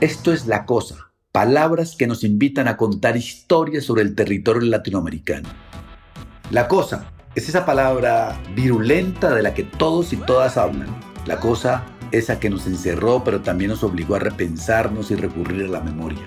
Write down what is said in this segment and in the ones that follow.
Esto es La Cosa, palabras que nos invitan a contar historias sobre el territorio latinoamericano. La Cosa es esa palabra virulenta de la que todos y todas hablan. La Cosa esa que nos encerró pero también nos obligó a repensarnos y recurrir a la memoria.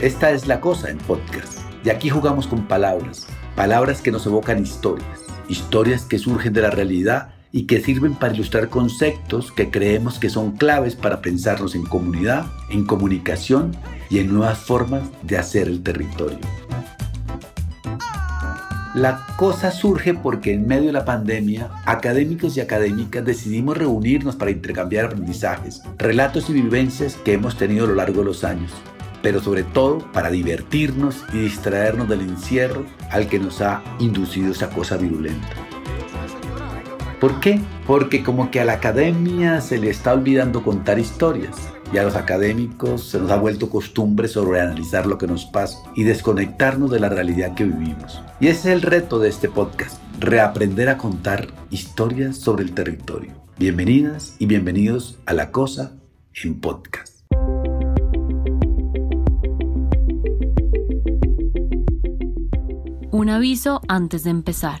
Esta es La Cosa en podcast. Y aquí jugamos con palabras, palabras que nos evocan historias, historias que surgen de la realidad y que sirven para ilustrar conceptos que creemos que son claves para pensarnos en comunidad, en comunicación y en nuevas formas de hacer el territorio. La cosa surge porque en medio de la pandemia, académicos y académicas decidimos reunirnos para intercambiar aprendizajes, relatos y vivencias que hemos tenido a lo largo de los años, pero sobre todo para divertirnos y distraernos del encierro al que nos ha inducido esa cosa virulenta. ¿Por qué? Porque como que a la academia se le está olvidando contar historias y a los académicos se nos ha vuelto costumbre sobreanalizar lo que nos pasa y desconectarnos de la realidad que vivimos. Y ese es el reto de este podcast, reaprender a contar historias sobre el territorio. Bienvenidas y bienvenidos a La Cosa en Podcast. Un aviso antes de empezar.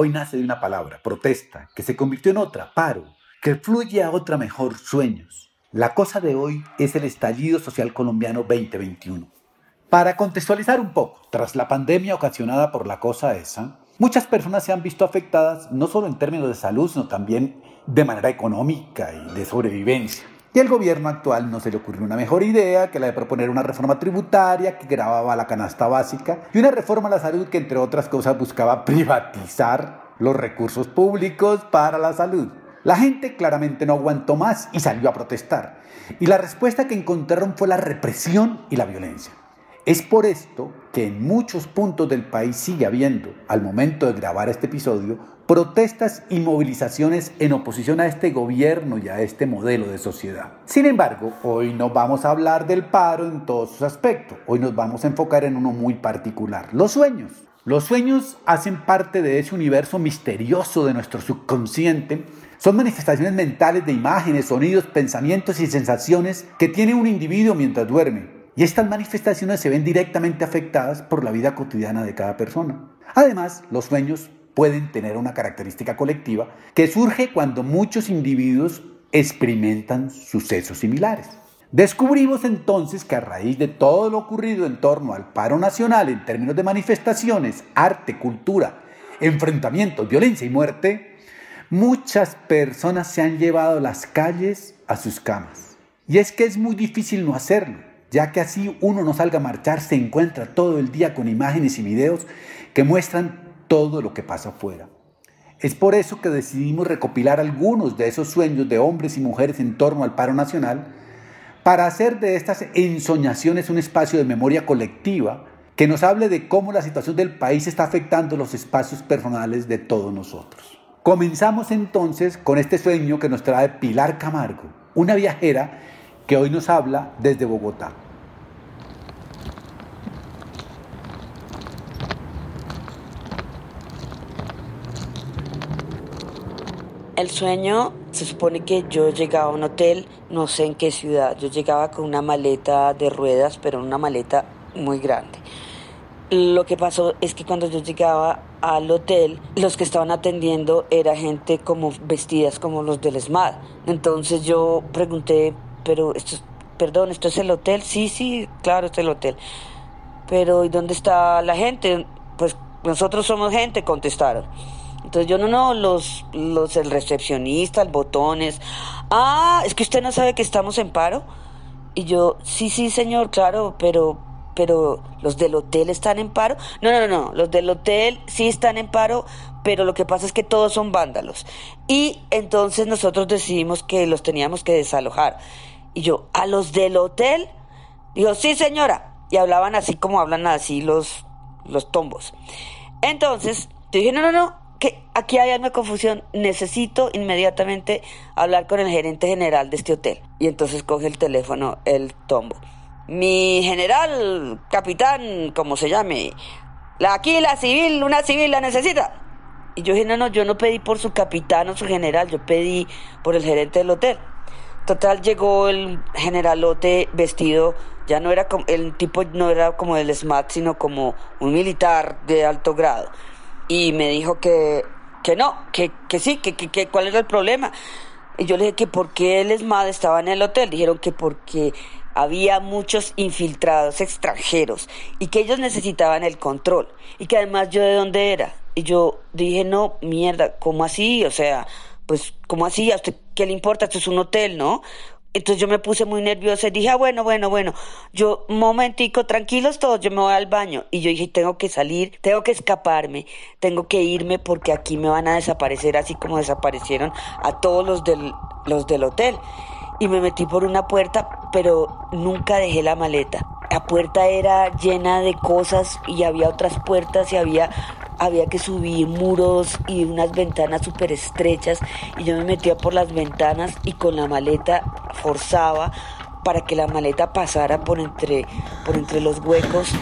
hoy nace de una palabra, protesta, que se convirtió en otra, paro, que fluye a otra mejor, sueños. La cosa de hoy es el estallido social colombiano 2021. Para contextualizar un poco, tras la pandemia ocasionada por la cosa esa, muchas personas se han visto afectadas no solo en términos de salud, sino también de manera económica y de sobrevivencia. Y al gobierno actual no se le ocurrió una mejor idea que la de proponer una reforma tributaria que grababa la canasta básica y una reforma a la salud que entre otras cosas buscaba privatizar los recursos públicos para la salud. La gente claramente no aguantó más y salió a protestar. Y la respuesta que encontraron fue la represión y la violencia. Es por esto que en muchos puntos del país sigue habiendo, al momento de grabar este episodio, protestas y movilizaciones en oposición a este gobierno y a este modelo de sociedad. Sin embargo, hoy no vamos a hablar del paro en todos sus aspectos, hoy nos vamos a enfocar en uno muy particular, los sueños. Los sueños hacen parte de ese universo misterioso de nuestro subconsciente son manifestaciones mentales de imágenes, sonidos, pensamientos y sensaciones que tiene un individuo mientras duerme. Y estas manifestaciones se ven directamente afectadas por la vida cotidiana de cada persona. Además, los sueños pueden tener una característica colectiva que surge cuando muchos individuos experimentan sucesos similares. Descubrimos entonces que a raíz de todo lo ocurrido en torno al paro nacional en términos de manifestaciones, arte, cultura, enfrentamientos, violencia y muerte, muchas personas se han llevado las calles a sus camas. Y es que es muy difícil no hacerlo, ya que así uno no salga a marchar, se encuentra todo el día con imágenes y videos que muestran todo lo que pasa afuera. Es por eso que decidimos recopilar algunos de esos sueños de hombres y mujeres en torno al paro nacional para hacer de estas ensoñaciones un espacio de memoria colectiva que nos hable de cómo la situación del país está afectando los espacios personales de todos nosotros. Comenzamos entonces con este sueño que nos trae Pilar Camargo, una viajera que hoy nos habla desde Bogotá. El sueño se supone que yo llegaba a un hotel, no sé en qué ciudad, yo llegaba con una maleta de ruedas, pero una maleta muy grande. Lo que pasó es que cuando yo llegaba al hotel, los que estaban atendiendo era gente como vestidas como los del SMAD. Entonces yo pregunté, pero esto, perdón, ¿esto es el hotel? Sí, sí, claro, este es el hotel. Pero ¿y dónde está la gente? Pues nosotros somos gente, contestaron. Entonces yo no, no, los, los, el recepcionista, el botones. Ah, es que usted no sabe que estamos en paro. Y yo, sí, sí, señor, claro, pero, pero los del hotel están en paro. No, no, no, los del hotel sí están en paro, pero lo que pasa es que todos son vándalos. Y entonces nosotros decidimos que los teníamos que desalojar. Y yo, ¿a los del hotel? Dijo, sí, señora. y hablaban así como hablan así los, los tombos. Entonces, yo dije, no, no, no, que aquí hay una confusión, necesito inmediatamente hablar con el gerente general de este hotel. Y entonces coge el teléfono el tombo. Mi general, capitán, como se llame, la, aquí la civil, una civil la necesita. Y yo dije, no, no, yo no pedí por su capitán o su general, yo pedí por el gerente del hotel. Total, llegó el generalote vestido, ya no era como, el tipo no era como el SMAT, sino como un militar de alto grado y me dijo que, que no, que, que sí, que, que, que, cuál era el problema. Y yo le dije que por qué el ESMAD estaba en el hotel. Dijeron que porque había muchos infiltrados extranjeros y que ellos necesitaban el control y que además yo de dónde era. Y yo dije, no, mierda, ¿cómo así? O sea, pues, ¿cómo así? ¿A usted qué le importa? Esto es un hotel, ¿no? Entonces yo me puse muy nerviosa y dije, ah, bueno, bueno, bueno, yo, momentico, tranquilos todos, yo me voy al baño. Y yo dije, tengo que salir, tengo que escaparme, tengo que irme porque aquí me van a desaparecer así como desaparecieron a todos los del, los del hotel. Y me metí por una puerta, pero nunca dejé la maleta. La puerta era llena de cosas y había otras puertas y había había que subir muros y unas ventanas súper estrechas y yo me metía por las ventanas y con la maleta forzaba para que la maleta pasara por entre, por entre los huecos.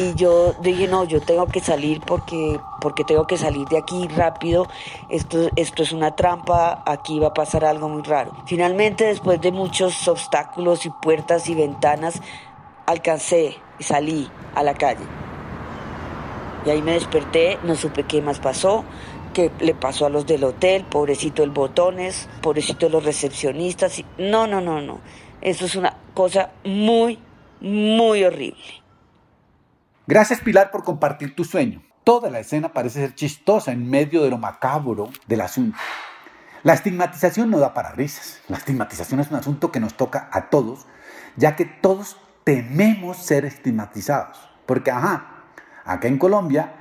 Y yo dije, no, yo tengo que salir porque, porque tengo que salir de aquí rápido. Esto, esto es una trampa, aquí va a pasar algo muy raro. Finalmente, después de muchos obstáculos y puertas y ventanas, alcancé y salí a la calle. Y ahí me desperté, no supe qué más pasó, qué le pasó a los del hotel, pobrecito el botones, pobrecito los recepcionistas. No, no, no, no. Eso es una cosa muy, muy horrible. Gracias Pilar por compartir tu sueño. Toda la escena parece ser chistosa en medio de lo macabro del asunto. La estigmatización no da para risas. La estigmatización es un asunto que nos toca a todos, ya que todos tememos ser estigmatizados. Porque, ajá, Acá en Colombia,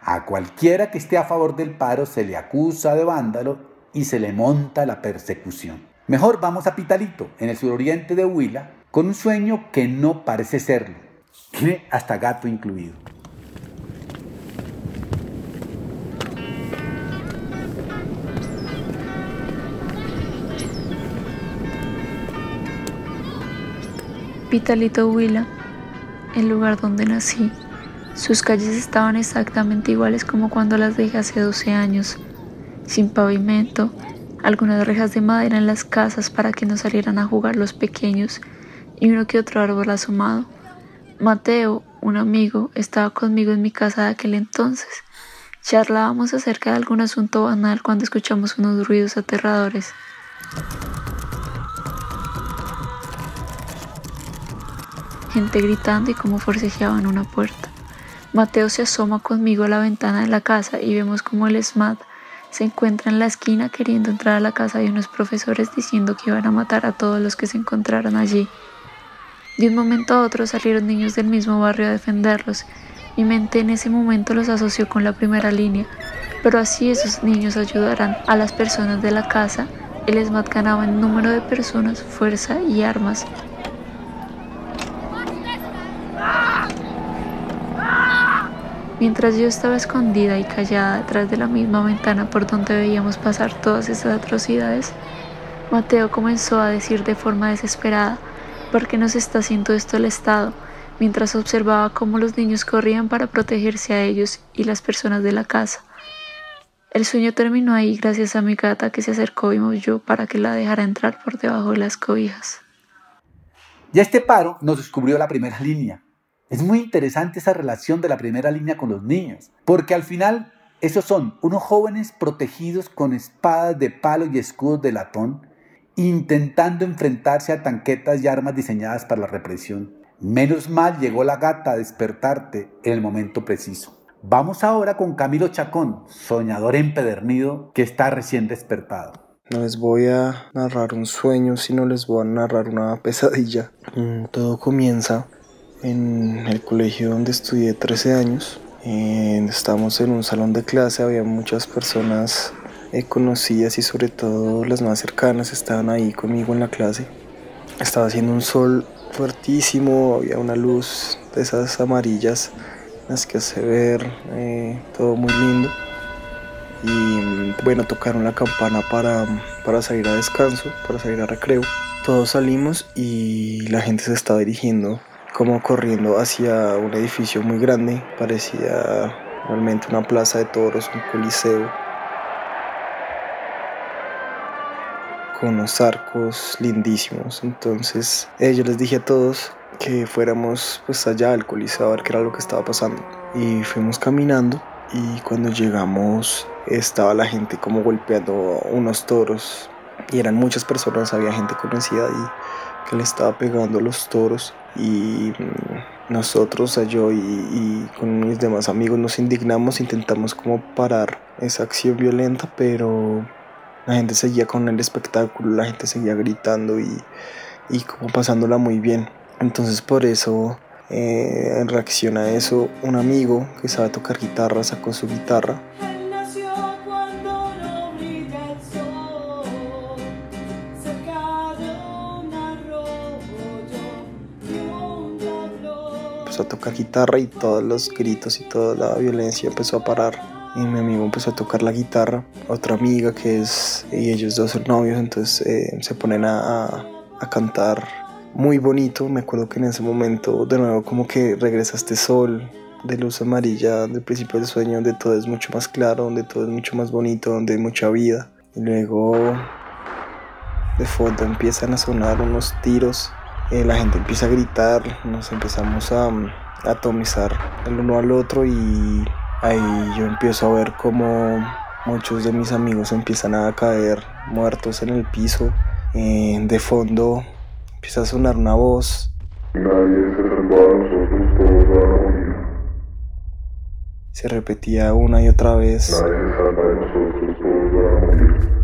a cualquiera que esté a favor del paro se le acusa de vándalo y se le monta la persecución. Mejor vamos a Pitalito, en el suroriente de Huila, con un sueño que no parece serlo. Hasta gato incluido. Pitalito Huila, el lugar donde nací. Sus calles estaban exactamente iguales como cuando las dejé hace 12 años, sin pavimento, algunas rejas de madera en las casas para que no salieran a jugar los pequeños y uno que otro árbol asomado. Mateo, un amigo, estaba conmigo en mi casa de aquel entonces. Charlábamos acerca de algún asunto banal cuando escuchamos unos ruidos aterradores. Gente gritando y como forcejeaban una puerta. Mateo se asoma conmigo a la ventana de la casa y vemos como el SMAT se encuentra en la esquina queriendo entrar a la casa de unos profesores diciendo que iban a matar a todos los que se encontraran allí. De un momento a otro salieron niños del mismo barrio a defenderlos. Mi mente en ese momento los asoció con la primera línea, pero así esos niños ayudarán a las personas de la casa. El SMAT ganaba en número de personas, fuerza y armas, Mientras yo estaba escondida y callada detrás de la misma ventana por donde veíamos pasar todas esas atrocidades, Mateo comenzó a decir de forma desesperada, ¿por qué nos está haciendo esto el Estado? mientras observaba cómo los niños corrían para protegerse a ellos y las personas de la casa. El sueño terminó ahí gracias a mi gata que se acercó y maulló para que la dejara entrar por debajo de las cobijas. Ya este paro nos descubrió la primera línea, es muy interesante esa relación de la primera línea con los niños, porque al final esos son unos jóvenes protegidos con espadas de palo y escudos de latón, intentando enfrentarse a tanquetas y armas diseñadas para la represión. Menos mal llegó la gata a despertarte en el momento preciso. Vamos ahora con Camilo Chacón, soñador empedernido que está recién despertado. No les voy a narrar un sueño, sino les voy a narrar una pesadilla. Mm, todo comienza en el colegio donde estudié 13 años. Eh, estamos en un salón de clase, había muchas personas eh, conocidas y sobre todo las más cercanas estaban ahí conmigo en la clase. Estaba haciendo un sol fuertísimo, había una luz de esas amarillas, las que hace ver eh, todo muy lindo. Y bueno, tocaron la campana para, para salir a descanso, para salir a recreo. Todos salimos y la gente se estaba dirigiendo como corriendo hacia un edificio muy grande, parecía realmente una plaza de toros, un coliseo, con unos arcos lindísimos. Entonces eh, yo les dije a todos que fuéramos pues allá al coliseo a ver qué era lo que estaba pasando. Y fuimos caminando y cuando llegamos estaba la gente como golpeando unos toros y eran muchas personas, había gente conocida y que le estaba pegando los toros y mm, nosotros, yo y, y, con mis demás amigos nos indignamos, intentamos como parar esa acción violenta, pero la gente seguía con el espectáculo, la gente seguía gritando y, y como pasándola muy bien. Entonces por eso, eh, en reacción a eso, un amigo que sabe tocar guitarra sacó su guitarra. Empezó a tocar guitarra y todos los gritos y toda la violencia empezó a parar y mi amigo empezó a tocar la guitarra, otra amiga que es, y ellos dos son novios, entonces eh, se ponen a, a, cantar muy bonito, me acuerdo que en ese momento de nuevo como que regresa este sol de luz amarilla del principio del sueño, donde todo es mucho más claro, donde todo es mucho más bonito, donde hay mucha vida, y luego de fondo empiezan a sonar unos tiros, eh, la gente empieza a gritar, nos empezamos a, a atomizar el uno al otro y ahí yo empiezo a ver cómo muchos de mis amigos empiezan a caer muertos en el piso. Eh, de fondo empieza a sonar una voz. Nadie se nosotros, todos van a morir. Se repetía una y otra vez. Nadie se salva de nosotros, todos.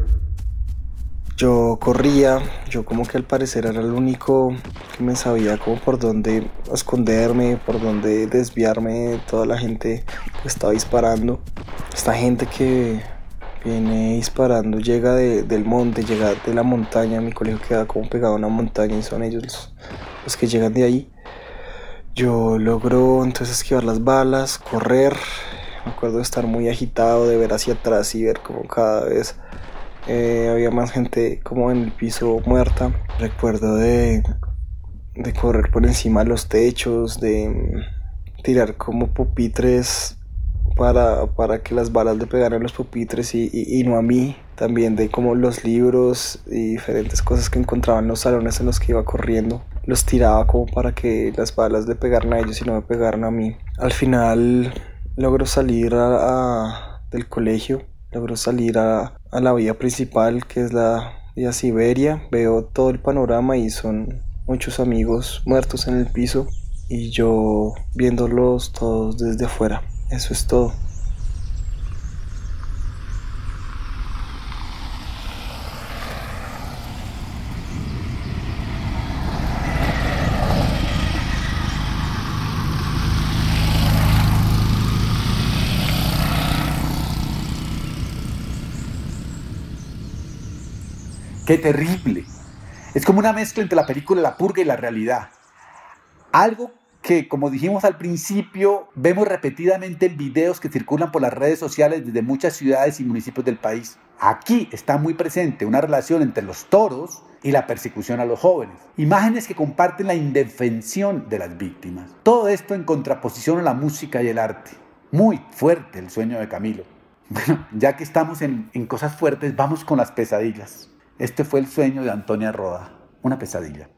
Yo corría, yo como que al parecer era el único que me sabía como por dónde esconderme, por dónde desviarme toda la gente estaba disparando. Esta gente que viene disparando llega del monte, llega de la montaña, mi colegio queda como pegado a una montaña y son ellos los, que llegan de ahí. Yo logro entonces esquivar las balas, correr, me acuerdo de estar muy agitado, de ver hacia atrás y ver como cada vez eh, había más gente como en el piso muerta. Recuerdo de, de correr por encima de los techos, de tirar como pupitres para, para que las balas le pegaran a los pupitres y, y, no a mí. También de como los libros y diferentes cosas que encontraba en los salones en los que iba corriendo. Los tiraba como para que las balas le pegaran a ellos y no me pegaran a mí. Al final logro salir a, del colegio logro salir a, a la vía principal que es la vía Siberia, veo todo el panorama y son muchos amigos muertos en el piso y yo viéndolos todos desde afuera. Eso es todo. Qué terrible. Es como una mezcla entre la película La Purga y la realidad. Algo que, como dijimos al principio, vemos repetidamente en videos que circulan por las redes sociales desde muchas ciudades y municipios del país. Aquí está muy presente una relación entre los toros y la persecución a los jóvenes. Imágenes que comparten la indefensión de las víctimas. Todo esto en contraposición a la música y el arte. Muy fuerte el sueño de Camilo. Bueno, ya que estamos en, en cosas fuertes, vamos con las pesadillas. Este fue el sueño de Antonia Roda, una pesadilla.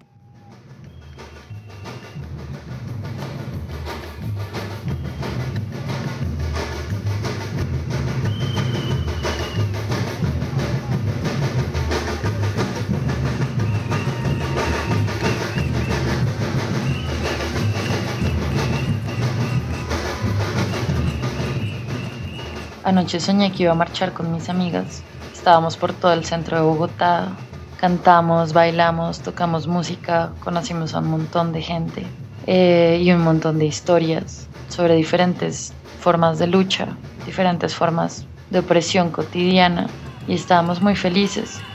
Anoche soñé que iba a marchar con mis amigas Estábamos por todo el centro de Bogotá, cantamos, bailamos, tocamos música, conocimos a un montón de gente eh, y un montón de historias sobre diferentes formas de lucha, diferentes formas de opresión cotidiana y estábamos muy felices.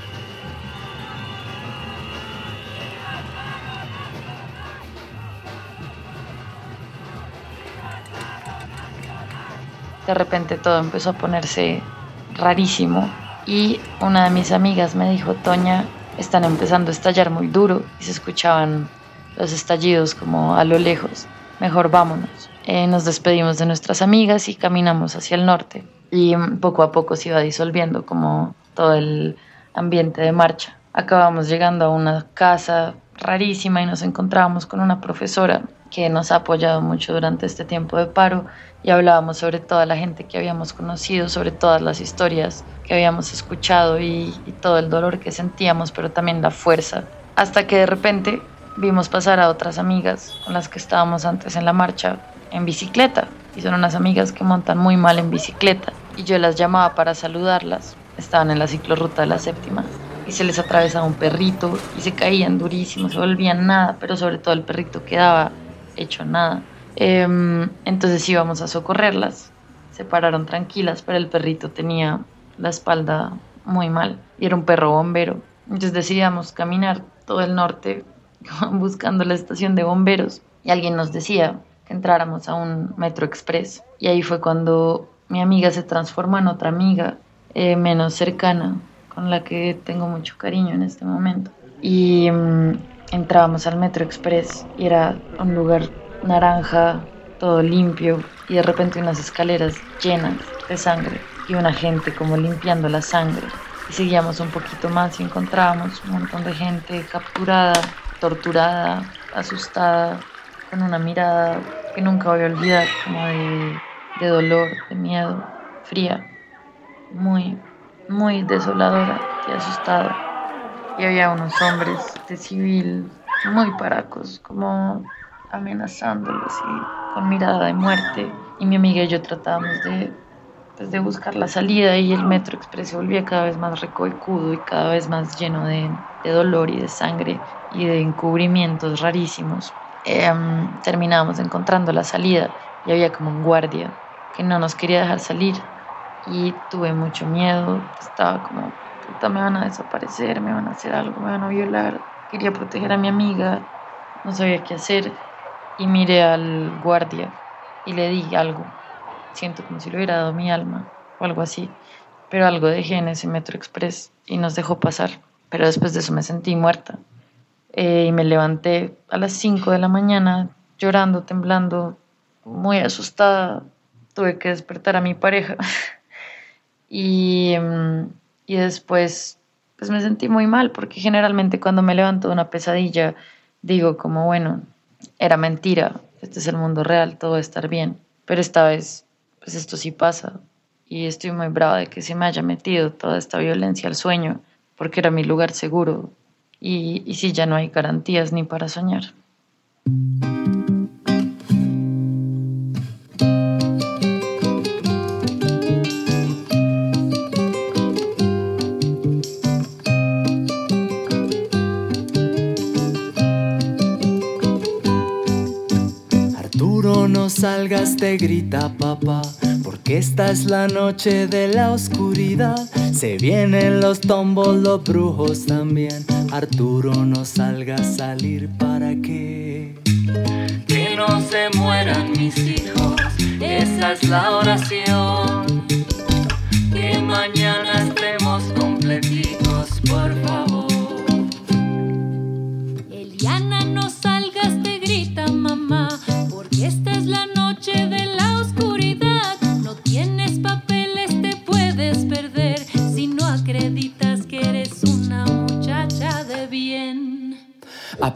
De repente todo empezó a ponerse rarísimo y una de mis amigas me dijo, Toña, están empezando a estallar muy duro y se escuchaban los estallidos como a lo lejos, mejor vámonos. Eh, nos despedimos de nuestras amigas y caminamos hacia el norte y poco a poco se iba disolviendo como todo el ambiente de marcha. Acabamos llegando a una casa rarísima y nos encontrábamos con una profesora que nos ha apoyado mucho durante este tiempo de paro y hablábamos sobre toda la gente que habíamos conocido, sobre todas las historias que habíamos escuchado y, todo el dolor que sentíamos, pero también la fuerza. Hasta que de repente vimos pasar a otras amigas con las que estábamos antes en la marcha en bicicleta. Y son unas amigas que montan muy mal en bicicleta. Y yo las llamaba para saludarlas. Estaban en la ciclorruta de la séptima. Y se les atravesaba un perrito y se caían durísimo, se volvían nada, pero sobre todo el perrito quedaba hecho nada. Em, entonces íbamos a socorrerlas. Se pararon tranquilas, pero el perrito tenía la espalda muy mal y era un perro bombero. Entonces decidíamos caminar todo el norte buscando la estación de bomberos y alguien nos decía que entráramos a un metro express. Y ahí fue cuando mi amiga se transformó en otra amiga eh, menos cercana, con la que tengo mucho cariño en este momento. Y mm, entrábamos al Metro Express y era un lugar naranja, todo limpio y de repente unas escaleras llenas de sangre y una gente como limpiando la sangre. Y seguíamos un poquito más y encontrábamos un montón de gente capturada, torturada, asustada, con una mirada que nunca voy a olvidar, como de, de dolor, de miedo, fría, muy, muy desoladora y asustada. Y había unos hombres de civil muy paracos, como amenazándolos y con mirada de muerte. Y mi amiga y yo tratábamos de, pues, de buscar la salida y el Metro Express se volvía cada vez más recoicudo y cada vez más lleno de, de dolor y de sangre y de encubrimientos rarísimos. Eh, terminábamos encontrando la salida y había como un guardia que no nos quería dejar salir y tuve mucho miedo, estaba como, me van a desaparecer, me van a hacer algo, me van a violar, quería proteger a mi amiga, no sabía qué hacer y miré al guardia y le di algo. Siento como si le hubiera dado mi alma o algo así. Pero algo dejé en ese Metro Express y nos dejó pasar. Pero después de eso me sentí muerta. Eh, y me levanté a las 5 de la mañana llorando, temblando, muy asustada. Tuve que despertar a mi pareja. y, mm, y después pues me sentí muy mal porque generalmente cuando me levanto de una pesadilla digo como bueno, era mentira, este es el mundo real, todo va a estar bien. Pero esta vez, pues esto sí pasa. Y estoy muy brava de que se me haya metido toda esta violencia al sueño, porque era mi lugar seguro. Y, y sí, ya no hay garantías ni para soñar. Salgas te grita papá, porque esta es la noche de la oscuridad. Se vienen los tombos, los brujos también. Arturo no salga a salir para qué. Que no se mueran mis hijos, esa es la oración.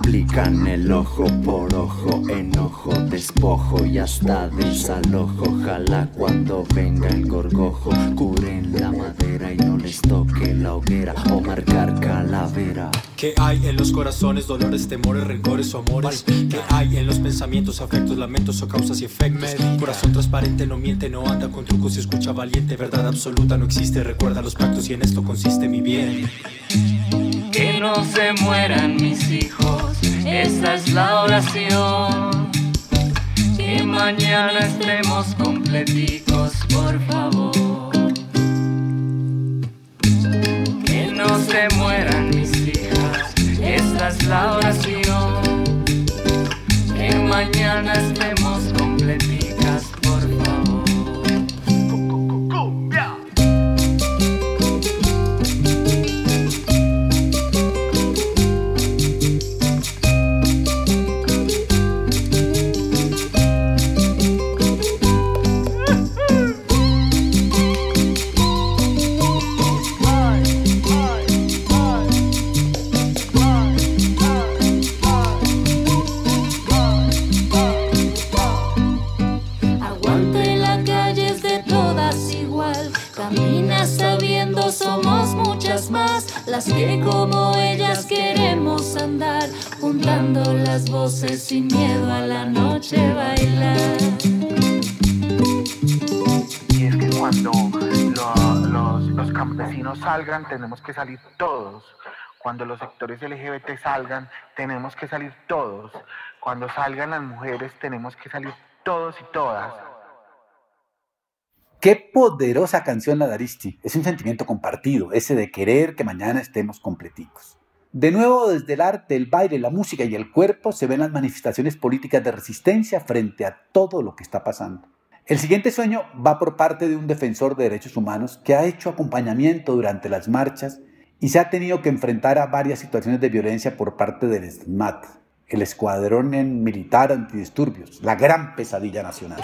Aplican el ojo por ojo, enojo, despojo y hasta desalojo. Ojalá cuando venga el gorgojo, curen la madera y no les toque la hoguera o marcar calavera. ¿Qué hay en los corazones? Dolores, temores, rencores o amores. ¿Qué hay en los pensamientos, afectos, lamentos o causas y efectos? Corazón transparente no miente, no anda con trucos y escucha valiente. Verdad absoluta no existe, recuerda los pactos y en esto consiste mi bien que no se mueran mis hijos, esa es la oración. Que mañana estemos completitos, por favor. Que no se mueran mis hijas, esa es la oración. Que mañana estemos sectores LGBT salgan, tenemos que salir todos. Cuando salgan las mujeres, tenemos que salir todos y todas. Qué poderosa canción la de Aristi. Es un sentimiento compartido, ese de querer que mañana estemos completicos. De nuevo, desde el arte, el baile, la música y el cuerpo se ven las manifestaciones políticas de resistencia frente a todo lo que está pasando. El siguiente sueño va por parte de un defensor de derechos humanos que ha hecho acompañamiento durante las marchas y se ha tenido que enfrentar a varias situaciones de violencia por parte del SMAT, el Escuadrón Militar Antidisturbios, la gran pesadilla nacional.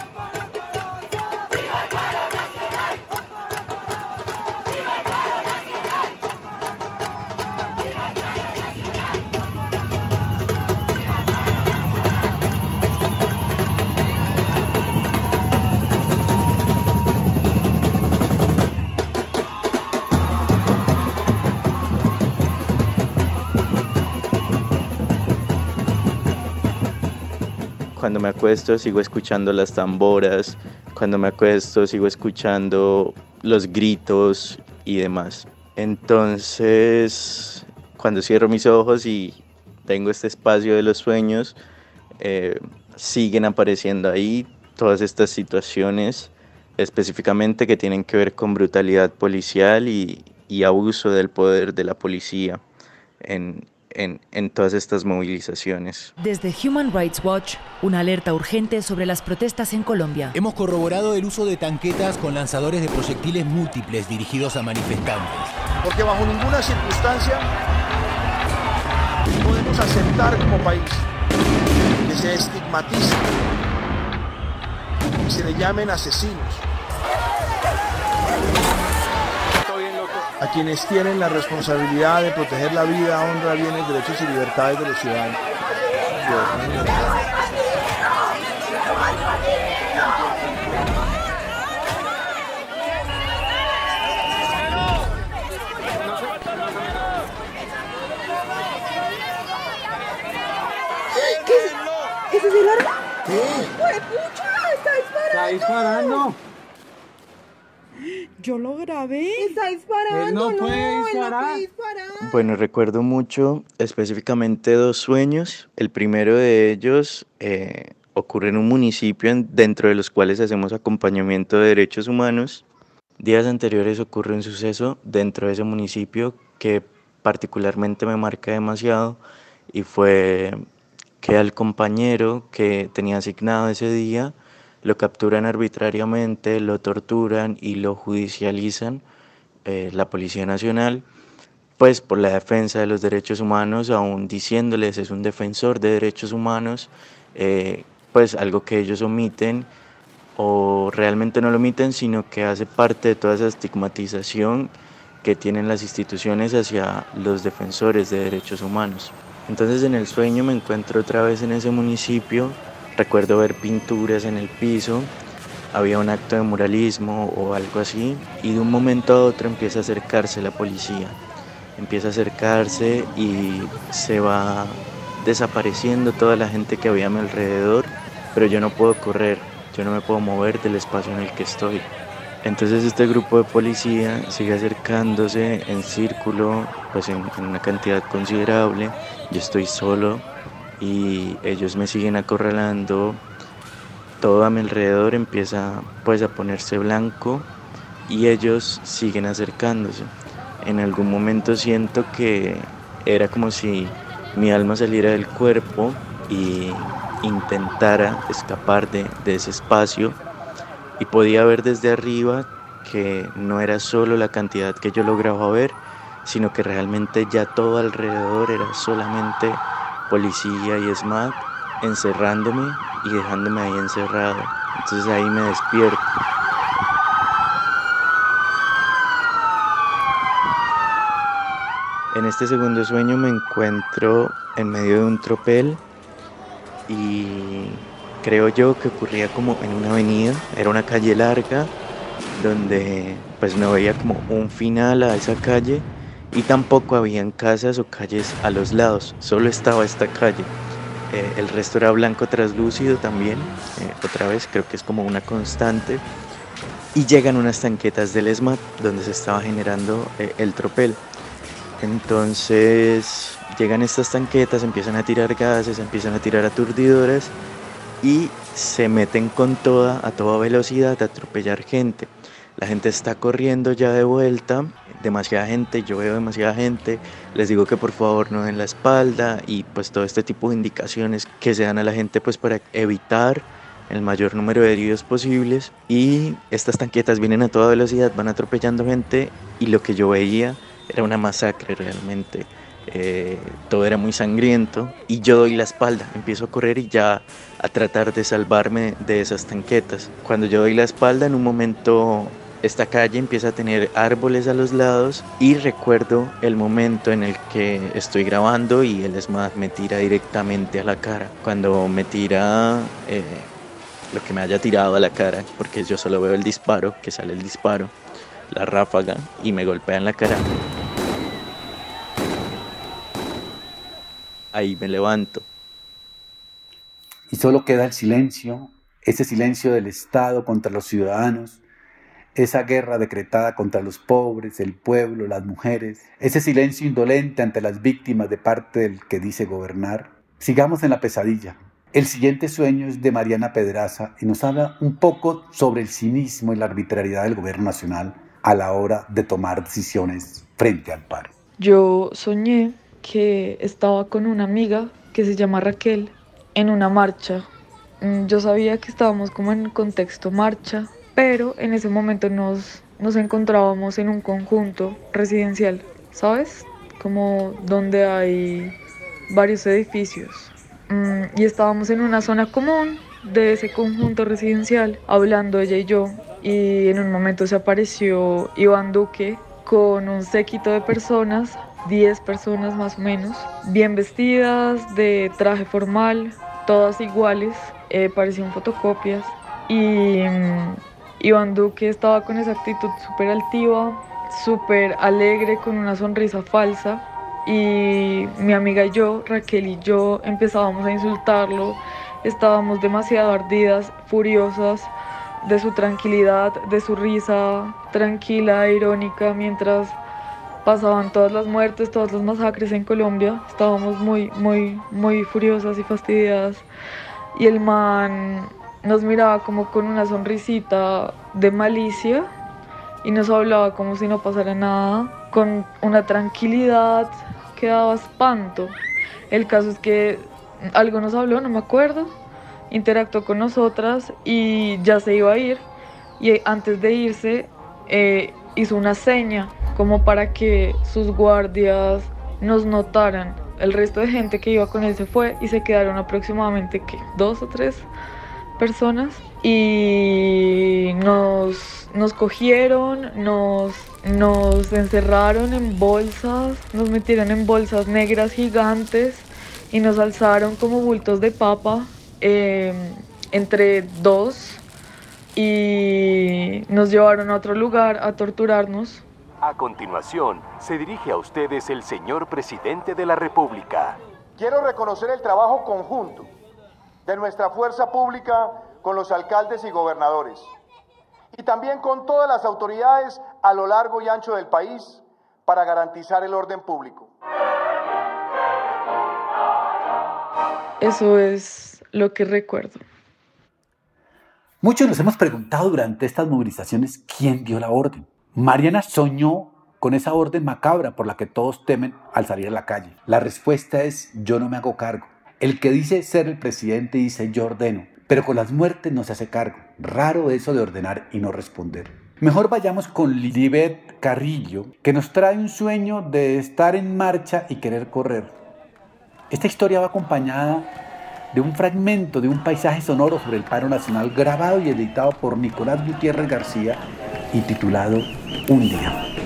Cuando me acuesto sigo escuchando las tamboras, cuando me acuesto sigo escuchando los gritos y demás. Entonces, cuando cierro mis ojos y tengo este espacio de los sueños, eh, siguen apareciendo ahí todas estas situaciones específicamente que tienen que ver con brutalidad policial y, y abuso del poder de la policía en, en, en todas estas movilizaciones. Desde Human Rights Watch, una alerta urgente sobre las protestas en Colombia. Hemos corroborado el uso de tanquetas con lanzadores de proyectiles múltiples dirigidos a manifestantes. Porque bajo ninguna circunstancia podemos aceptar como país que se estigmatice, que se le llamen asesinos a quienes tienen la responsabilidad de proteger la vida, honra, bienes, derechos y libertades de los ciudadanos. ¿Qué? ¿Ese es el arma? ¿Qué? pucha! ¡Está disparando! Yo lo grabé. ¡Está disparando! Él no puede disparar. no puede disparar. Bueno, recuerdo mucho específicamente dos sueños. El primero de ellos eh, ocurre en un municipio en- dentro de los cuales hacemos acompañamiento de derechos humanos. Días anteriores ocurre un suceso dentro de ese municipio que particularmente me marca demasiado y fue que al compañero que tenía asignado ese día lo capturan arbitrariamente, lo torturan y lo judicializan eh, la Policía Nacional pues por la defensa de los derechos humanos, aún diciéndoles es un defensor de derechos humanos, eh, pues algo que ellos omiten o realmente no lo omiten, sino que hace parte de toda esa estigmatización que tienen las instituciones hacia los defensores de derechos humanos. Entonces en el sueño me encuentro otra vez en ese municipio, recuerdo ver pinturas en el piso, había un acto de muralismo o algo así, y de un momento a otro empieza a acercarse la policía empieza a acercarse y se va desapareciendo toda la gente que había a mi alrededor, pero yo no puedo correr, yo no me puedo mover del espacio en el que estoy. Entonces este grupo de policía sigue acercándose en círculo, pues en, en una cantidad considerable. Yo estoy solo y ellos me siguen acorralando. Todo a mi alrededor empieza pues a ponerse blanco y ellos siguen acercándose en algún momento siento que era como si mi alma saliera del cuerpo y intentara escapar de, de, ese espacio y podía ver desde arriba que no era solo la cantidad que yo lograba ver, sino que realmente ya todo alrededor era solamente policía y SMAT encerrándome y dejándome ahí encerrado. Entonces ahí me despierto. En este segundo sueño me encuentro en medio de un tropel y creo yo que ocurría como en una avenida, era una calle larga donde pues no veía como un final a esa calle y tampoco habían casas o calles a los lados, solo estaba esta calle. Eh, el resto era blanco traslúcido también, eh, otra vez creo que es como una constante. Y llegan unas tanquetas del ESMAD donde se estaba generando eh, el tropel. Entonces llegan estas tanquetas, empiezan a tirar gases, empiezan a tirar aturdidoras y se meten con toda, a toda velocidad a atropellar gente. La gente está corriendo ya de vuelta, demasiada gente, yo veo demasiada gente, les digo que por favor no den la espalda y pues todo este tipo de indicaciones que se dan a la gente pues para evitar el mayor número de heridos posibles y estas tanquetas vienen a toda velocidad, van atropellando gente y lo que yo veía era una masacre realmente. Eh, todo era muy sangriento y yo doy la espalda, empiezo a correr y ya a tratar de salvarme de esas tanquetas. Cuando yo doy la espalda, en un momento esta calle empieza a tener árboles a los lados y recuerdo el momento en el que estoy grabando y el SMAT me tira directamente a la cara. Cuando me tira eh, lo que me haya tirado a la cara, porque yo solo veo el disparo, que sale el disparo, la ráfaga y me golpea en la cara. Ahí me levanto. Y solo queda el silencio, ese silencio del Estado contra los ciudadanos, esa guerra decretada contra los pobres, el pueblo, las mujeres, ese silencio indolente ante las víctimas de parte del que dice gobernar. Sigamos en la pesadilla. El siguiente sueño es de Mariana Pedraza y nos habla un poco sobre el cinismo y la arbitrariedad del gobierno nacional a la hora de tomar decisiones frente al paro. Yo soñé que estaba con una amiga que se llama Raquel en una marcha. Mm, Yo sabía que estábamos como en contexto marcha, pero en ese momento nos, nos encontrábamos en un conjunto residencial, ¿sabes? Como donde hay varios edificios. Mm, Y estábamos en una zona común de ese conjunto residencial, hablando ella y yo, y en un momento se apareció Iván Duque con un séquito de personas 10 personas más o menos, bien vestidas, de traje formal, todas iguales, eh, parecían fotocopias. Y mm, Iván Duque estaba con esa actitud súper altiva, súper alegre, con una sonrisa falsa. Y mi amiga y yo, Raquel y yo, empezábamos a insultarlo. Estábamos demasiado ardidas, furiosas de su tranquilidad, de su risa tranquila, irónica, mientras pasaban todas las muertes, todas las masacres en Colombia. Estábamos muy, muy, muy furiosas y fastidiadas. Y el man nos miraba como con una sonrisita de malicia y nos hablaba como si no pasara nada, con una tranquilidad que daba espanto. El caso es que algo nos habló, no me acuerdo, interactuó con nosotras y ya se iba a ir. Y antes de irse, eh, hizo una seña como para que sus guardias nos notaran. El resto de gente que iba con él se fue y se quedaron aproximadamente ¿qué? dos o tres personas y nos, nos cogieron, nos, nos encerraron en bolsas, nos metieron en bolsas negras gigantes y nos alzaron como bultos de papa eh, entre dos y nos llevaron a otro lugar a torturarnos. A continuación, se dirige a ustedes el señor presidente de la República. Quiero reconocer el trabajo conjunto de nuestra fuerza pública con los alcaldes y gobernadores y también con todas las autoridades a lo largo y ancho del país para garantizar el orden público. Eso es lo que recuerdo. Muchos nos hemos preguntado durante estas movilizaciones quién dio la orden. Mariana soñó con esa orden macabra por la que todos temen al salir a la calle. La respuesta es yo no me hago cargo. El que dice ser el presidente dice yo ordeno, pero con las muertes no se hace cargo. Raro eso de ordenar y no responder. Mejor vayamos con Lilibet Carrillo, que nos trae un sueño de estar en marcha y querer correr. Esta historia va acompañada de un fragmento de un paisaje sonoro sobre el paro nacional grabado y editado por Nicolás Gutiérrez García y titulado Un día.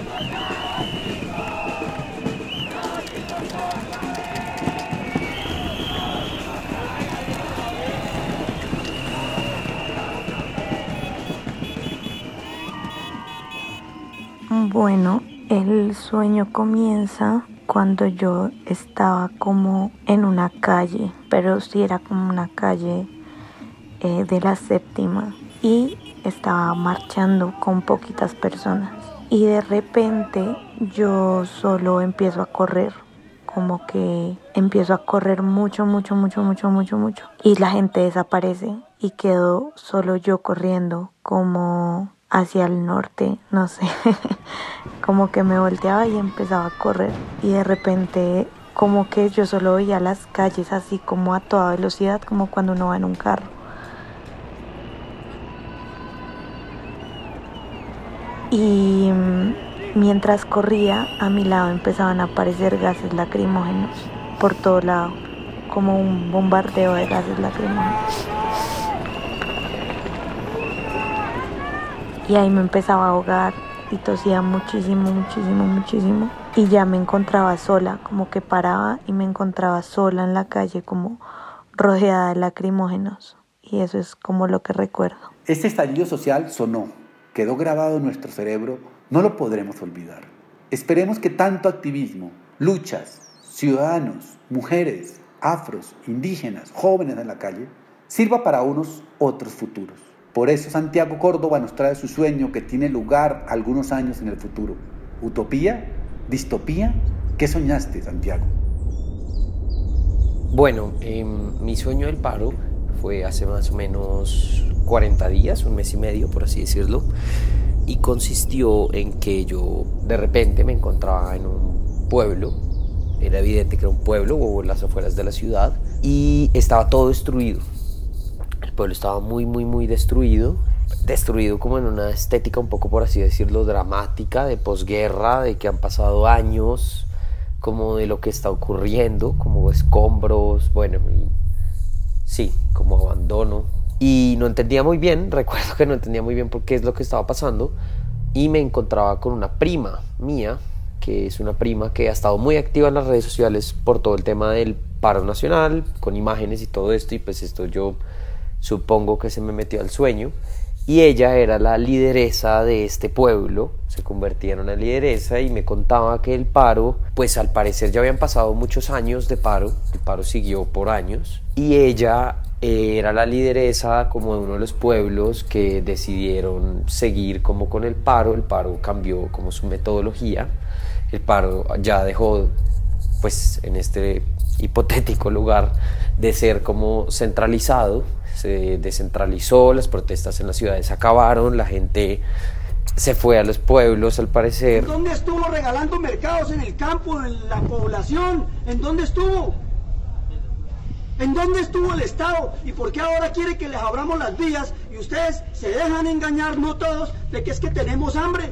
Bueno, El sueño comienza cuando yo estaba como en una calle, pero sí era como una calle eh, de la séptima y estaba marchando con poquitas personas. Y de repente yo solo empiezo a correr, como que empiezo a correr mucho, mucho, mucho, mucho, mucho, mucho. Y la gente desaparece y quedo solo yo corriendo como hacia el norte, no sé, como que me volteaba y empezaba a correr y de repente como que yo solo veía las calles así como a toda velocidad, como cuando uno va en un carro. Y mm, mientras corría, a mi lado empezaban a aparecer gases lacrimógenos por todo lado, como un bombardeo de gases lacrimógenos. Y ahí me empezaba a ahogar y tosía muchísimo, muchísimo, muchísimo. Y ya me encontraba sola, como que paraba y me encontraba sola en la calle, como rodeada de lacrimógenos. Y eso es como lo que recuerdo. Este estallido social sonó, quedó grabado en nuestro cerebro, no lo podremos olvidar. Esperemos que tanto activismo, luchas, ciudadanos, mujeres, afros, indígenas, jóvenes en la calle, sirva para unos otros futuros. Por eso Santiago Córdoba nos trae su sueño que tiene lugar algunos años en el futuro. ¿Utopía? ¿Distopía? ¿Qué soñaste, Santiago? Bueno, eh, mi sueño del paro fue hace más o menos 40 días, un mes y medio, por así decirlo, y consistió en que yo de repente me encontraba en un pueblo, era evidente que era un pueblo o las afueras de la ciudad, y estaba todo destruido el pueblo estaba muy, muy, muy destruido. Destruido como en una estética un poco, por así decirlo, dramática, de posguerra, de que han pasado años, como de lo que está ocurriendo, como escombros, bueno, sí, como abandono. Y no entendía muy bien, recuerdo que no entendía muy bien por qué es lo que estaba pasando. Y me encontraba con una prima mía, que es una prima que ha estado muy activa en las redes sociales por todo el tema del paro nacional, con imágenes y todo esto. Y pues esto yo supongo que se me metió al sueño, y ella era la lideresa de este pueblo, se convertía en una lideresa y me contaba que el paro, pues al parecer ya habían pasado muchos años de paro, el paro siguió por años, y ella era la lideresa como de uno de los pueblos que decidieron seguir como con el paro, el paro cambió como su metodología, el paro ya dejó pues en este hipotético lugar de ser como centralizado se descentralizó, las protestas en las ciudades acabaron, la gente se fue a los pueblos al parecer. ¿Dónde estuvo regalando mercados en el campo, en la población? ¿En dónde estuvo? ¿En dónde estuvo el Estado? ¿Y por qué ahora quiere que les abramos las vías y ustedes se dejan engañar, no todos, de que es que tenemos hambre?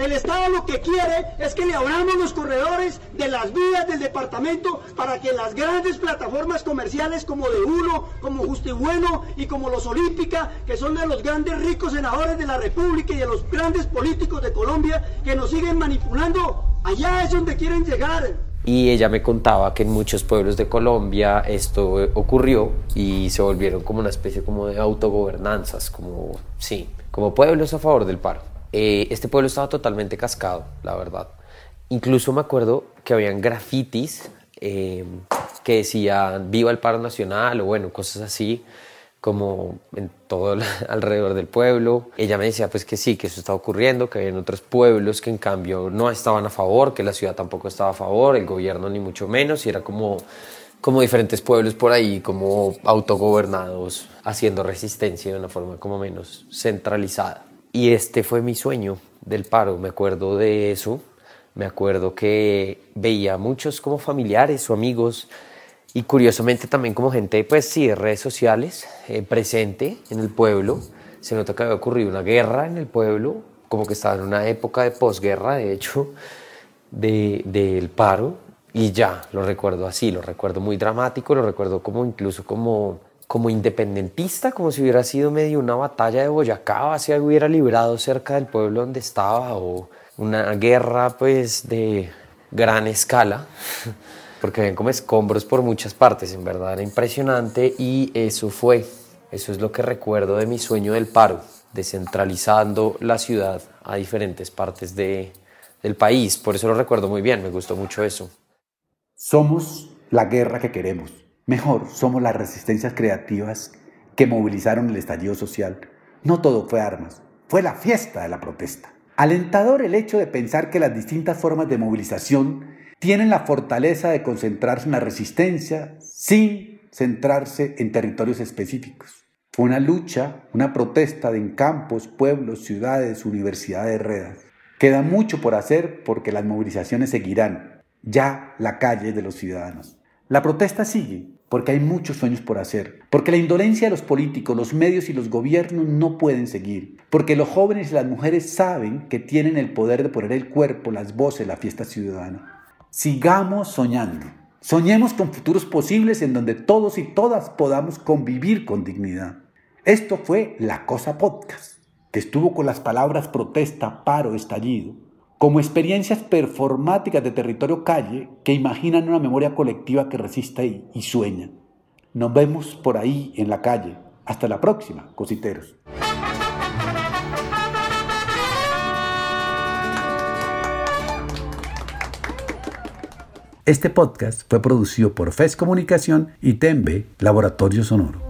El Estado lo que quiere es que le abramos los corredores de las vías del departamento para que las grandes plataformas comerciales como de Uno, como Justo y Bueno y como los Olímpica, que son de los grandes ricos senadores de la República y de los grandes políticos de Colombia que nos siguen manipulando, allá es donde quieren llegar. Y ella me contaba que en muchos pueblos de Colombia esto ocurrió y se volvieron como una especie como de autogobernanzas, como, sí, como pueblos a favor del paro. Eh, este pueblo estaba totalmente cascado, la verdad. Incluso me acuerdo que habían grafitis eh, que decían viva el paro nacional o bueno, cosas así como en todo alrededor del pueblo. Ella me decía pues que sí, que eso estaba ocurriendo, que había otros pueblos que en cambio no estaban a favor, que la ciudad tampoco estaba a favor, el gobierno ni mucho menos, y era como, como diferentes pueblos por ahí, como autogobernados, haciendo resistencia de una forma como menos centralizada. Y este fue mi sueño del paro, me acuerdo de eso, me acuerdo que veía muchos como familiares o amigos y curiosamente también como gente, pues sí, de redes sociales, eh, presente en el pueblo. Se nota que había ocurrido una guerra en el pueblo, como que estaba en una época de posguerra, de hecho, del de, paro. Y ya, lo recuerdo así, lo recuerdo muy dramático, lo recuerdo como incluso como como independentista, como si hubiera sido medio una batalla de Boyacá, si hubiera librado cerca del pueblo donde estaba, o una guerra pues de gran escala, porque ven como escombros por muchas partes, en verdad era impresionante y eso fue, eso es lo que recuerdo de mi sueño del paro. descentralizando la ciudad a diferentes partes de, del país. Por eso lo recuerdo muy bien, me gustó mucho eso. Somos la guerra que queremos. Mejor, somos las resistencias creativas que movilizaron el estallido social. No todo fue armas, fue la fiesta de la protesta. Alentador el hecho de pensar que las distintas formas de movilización tienen la fortaleza de concentrarse en la resistencia sin centrarse en territorios específicos. Fue una lucha, una protesta en campos, pueblos, ciudades, universidades, redes. Queda mucho por hacer porque las movilizaciones seguirán. Ya la calle de los ciudadanos. La protesta sigue porque hay muchos sueños por hacer, porque la indolencia de los políticos, los medios y los gobiernos no pueden seguir, porque los jóvenes y las mujeres saben que tienen el poder de poner el cuerpo, las voces, la fiesta ciudadana. Sigamos soñando. Soñemos con futuros posibles en donde todos y todas podamos convivir con dignidad. Esto fue La Cosa Podcast, que estuvo con las palabras protesta, paro, estallido, como experiencias performáticas de territorio calle que imaginan una memoria colectiva que resiste y, sueña. Nos vemos por ahí en la calle. Hasta la próxima, cositeros. Este podcast fue producido por FES Comunicación y Tembe Laboratorio Sonoro.